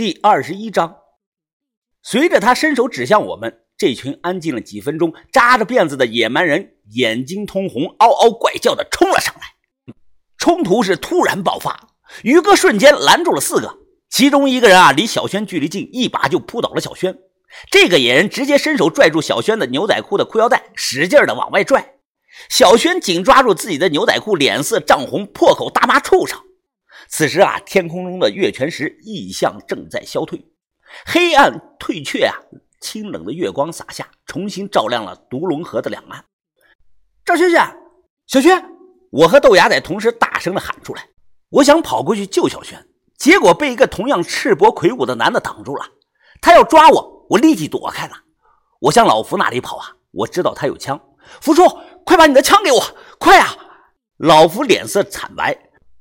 第二十一章，随着他伸手指向我们，这群安静了几分钟、扎着辫子的野蛮人眼睛通红，嗷嗷怪叫的冲了上来。冲突是突然爆发，于哥瞬间拦住了四个，其中一个人啊离小轩距离近，一把就扑倒了小轩。这个野人直接伸手拽住小轩的牛仔裤的裤腰带，使劲的往外拽。小轩紧抓住自己的牛仔裤，脸色涨红，破口大骂畜生。此时啊，天空中的月全食异象正在消退，黑暗退却啊，清冷的月光洒下，重新照亮了独龙河的两岸。赵轩轩，小轩，我和豆芽仔同时大声的喊出来。我想跑过去救小轩，结果被一个同样赤膊魁梧的男的挡住了。他要抓我，我立即躲开了。我向老福那里跑啊，我知道他有枪。福叔，快把你的枪给我，快啊！老福脸色惨白。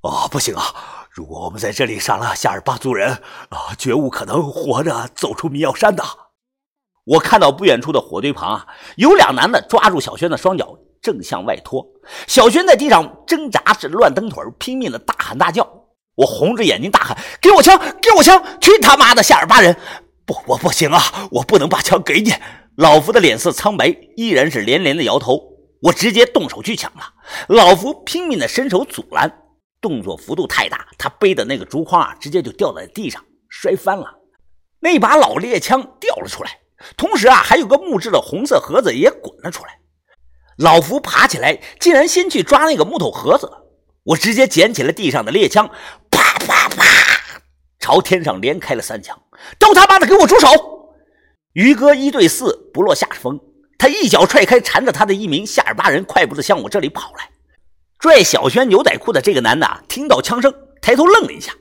啊，不行啊！如果我们在这里杀了夏尔巴族人，啊，绝无可能活着走出迷药山的。我看到不远处的火堆旁啊，有两男的抓住小轩的双脚，正向外拖。小轩在地上挣扎着乱蹬腿，拼命的大喊大叫。我红着眼睛大喊：“给我枪！给我枪！去他妈的夏尔巴人！”不，我不行啊！我不能把枪给你。老福的脸色苍白，依然是连连的摇头。我直接动手去抢了。老福拼命的伸手阻拦。动作幅度太大，他背的那个竹筐啊，直接就掉在地上，摔翻了。那把老猎枪掉了出来，同时啊，还有个木质的红色盒子也滚了出来。老福爬起来，竟然先去抓那个木头盒子。我直接捡起了地上的猎枪，啪啪啪，朝天上连开了三枪。都他妈的给我住手！于哥一对四不落下风，他一脚踹开缠着他的一名夏尔巴人，快步的向我这里跑来。拽小轩牛仔裤的这个男的啊，听到枪声，抬头愣了一下。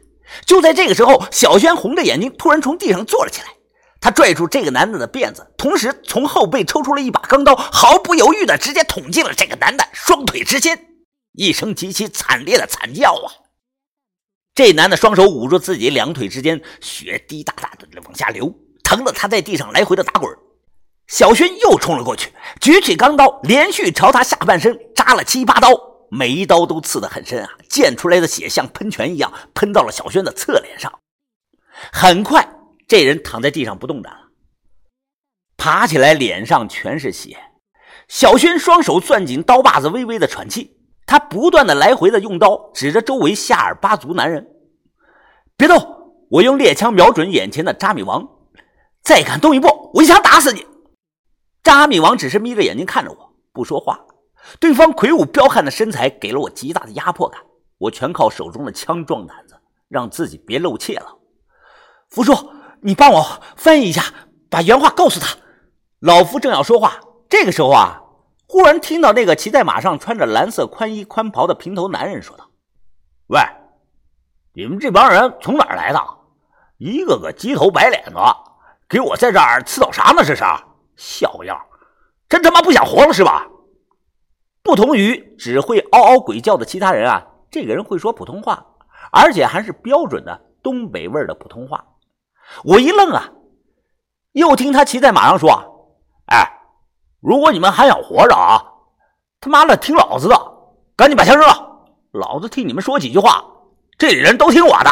就在这个时候，小轩红着眼睛突然从地上坐了起来。他拽住这个男的的辫子，同时从后背抽出了一把钢刀，毫不犹豫的直接捅进了这个男的双腿之间。一声极其惨烈的惨叫啊！这男的双手捂住自己两腿之间，血滴答答的往下流，疼得他在地上来回的打滚。小轩又冲了过去，举起钢刀，连续朝他下半身扎了七八刀。每一刀都刺得很深啊！溅出来的血像喷泉一样喷到了小轩的侧脸上。很快，这人躺在地上不动弹了，爬起来，脸上全是血。小轩双手攥紧刀把子，微微的喘气。他不断的来回的用刀指着周围夏尔巴族男人：“别动！”我用猎枪瞄准眼前的扎米王：“再敢动一步，我一枪打死你！”扎米王只是眯着眼睛看着我，不说话。对方魁梧彪悍的身材给了我极大的压迫感，我全靠手中的枪壮胆子，让自己别露怯了。福叔，你帮我翻译一下，把原话告诉他。老夫正要说话，这个时候啊，忽然听到那个骑在马上、穿着蓝色宽衣宽袍的平头男人说道：“喂，你们这帮人从哪儿来的？一个个鸡头白脸的，给我在这儿刺捣啥呢？这是小样，真他妈不想活了是吧？”不同于只会嗷嗷鬼叫的其他人啊，这个人会说普通话，而且还是标准的东北味儿的普通话。我一愣啊，又听他骑在马上说：“哎，如果你们还想活着啊，他妈的听老子的，赶紧把枪扔了，老子替你们说几句话，这里人都听我的。”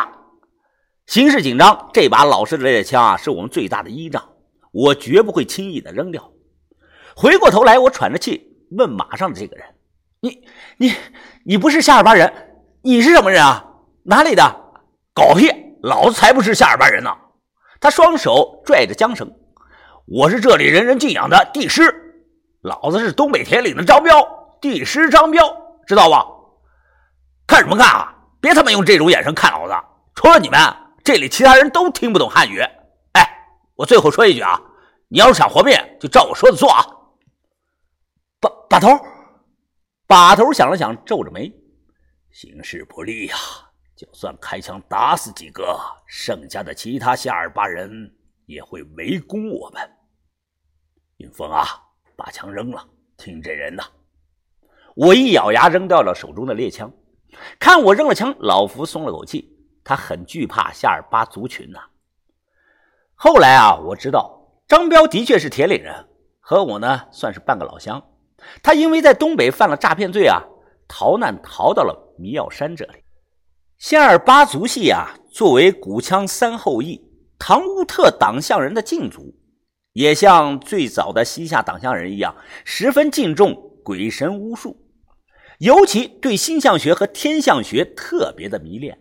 形势紧张，这把老式的猎枪啊，是我们最大的依仗，我绝不会轻易的扔掉。回过头来，我喘着气。问马上的这个人：“你、你、你不是夏尔巴人，你是什么人啊？哪里的？狗屁！老子才不是夏尔巴人呢！”他双手拽着缰绳：“我是这里人人敬仰的帝师，老子是东北铁岭的张彪，帝师张彪，知道吧？看什么看啊？别他妈用这种眼神看老子！除了你们，这里其他人都听不懂汉语。哎，我最后说一句啊，你要是想活命，就照我说的做啊！”把头，把头想了想，皱着眉：“形势不利呀，就算开枪打死几个，剩下的其他夏尔巴人也会围攻我们。”云峰啊，把枪扔了，听这人的。我一咬牙，扔掉了手中的猎枪。看我扔了枪，老福松了口气，他很惧怕夏尔巴族群呐。后来啊，我知道张彪的确是铁岭人，和我呢算是半个老乡。他因为在东北犯了诈骗罪啊，逃难逃到了迷药山这里。夏尔巴族系啊，作为古羌三后裔，唐乌特党项人的敬祖，也像最早的西夏党项人一样，十分敬重鬼神巫术，尤其对星象学和天象学特别的迷恋。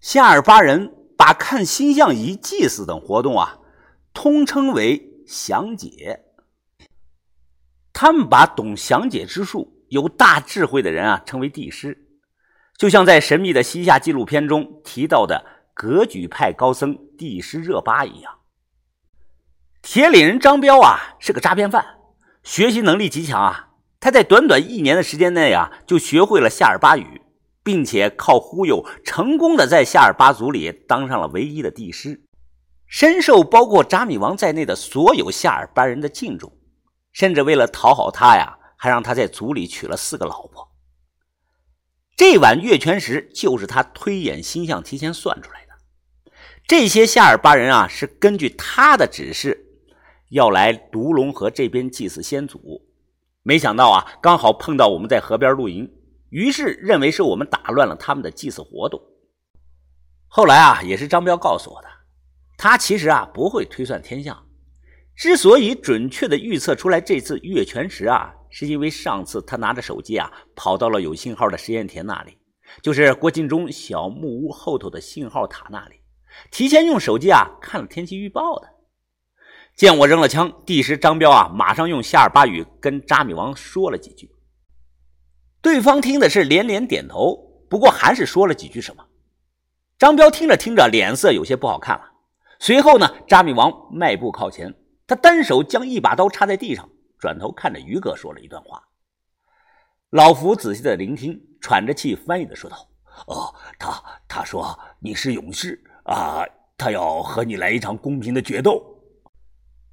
夏尔巴人把看星象仪、祭祀等活动啊，通称为详解。他们把懂详解之术、有大智慧的人啊称为帝师，就像在神秘的西夏纪录片中提到的格举派高僧帝师热巴一样。铁岭人张彪啊是个诈骗犯，学习能力极强啊，他在短短一年的时间内啊就学会了夏尔巴语。并且靠忽悠，成功的在夏尔巴族里当上了唯一的帝师，深受包括扎米王在内的所有夏尔巴人的敬重，甚至为了讨好他呀，还让他在族里娶了四个老婆。这碗月全食就是他推演星象提前算出来的。这些夏尔巴人啊，是根据他的指示要来独龙河这边祭祀先祖，没想到啊，刚好碰到我们在河边露营。于是认为是我们打乱了他们的祭祀活动。后来啊，也是张彪告诉我的，他其实啊不会推算天象，之所以准确的预测出来这次月全食啊，是因为上次他拿着手机啊跑到了有信号的实验田那里，就是郭敬忠小木屋后头的信号塔那里，提前用手机啊看了天气预报的。见我扔了枪，第时张彪啊马上用夏尔巴语跟扎米王说了几句。对方听的是连连点头，不过还是说了几句什么。张彪听着听着，脸色有些不好看了。随后呢，扎米王迈步靠前，他单手将一把刀插在地上，转头看着于哥说了一段话。老福仔细的聆听，喘着气翻译的说道：“哦，他他说你是勇士啊，他要和你来一场公平的决斗。”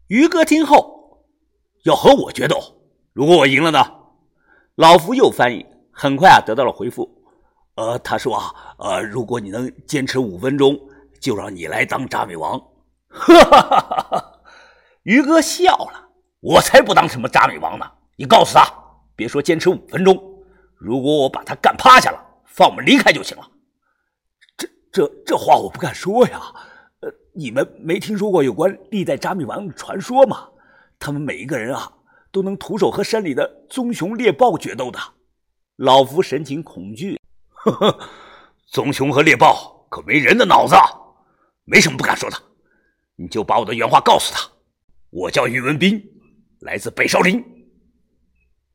于哥听后，要和我决斗，如果我赢了呢？老福又翻译，很快啊得到了回复。呃，他说啊，呃，如果你能坚持五分钟，就让你来当扎米王。哈哈哈哈哈！于哥笑了，我才不当什么扎米王呢！你告诉他，别说坚持五分钟，如果我把他干趴下了，放我们离开就行了。这、这、这话我不敢说呀。呃，你们没听说过有关历代扎米王的传说吗？他们每一个人啊。都能徒手和山里的棕熊、猎豹决斗的，老夫神情恐惧。呵呵，棕熊和猎豹可没人的脑子，没什么不敢说的。你就把我的原话告诉他。我叫宇文斌，来自北少林。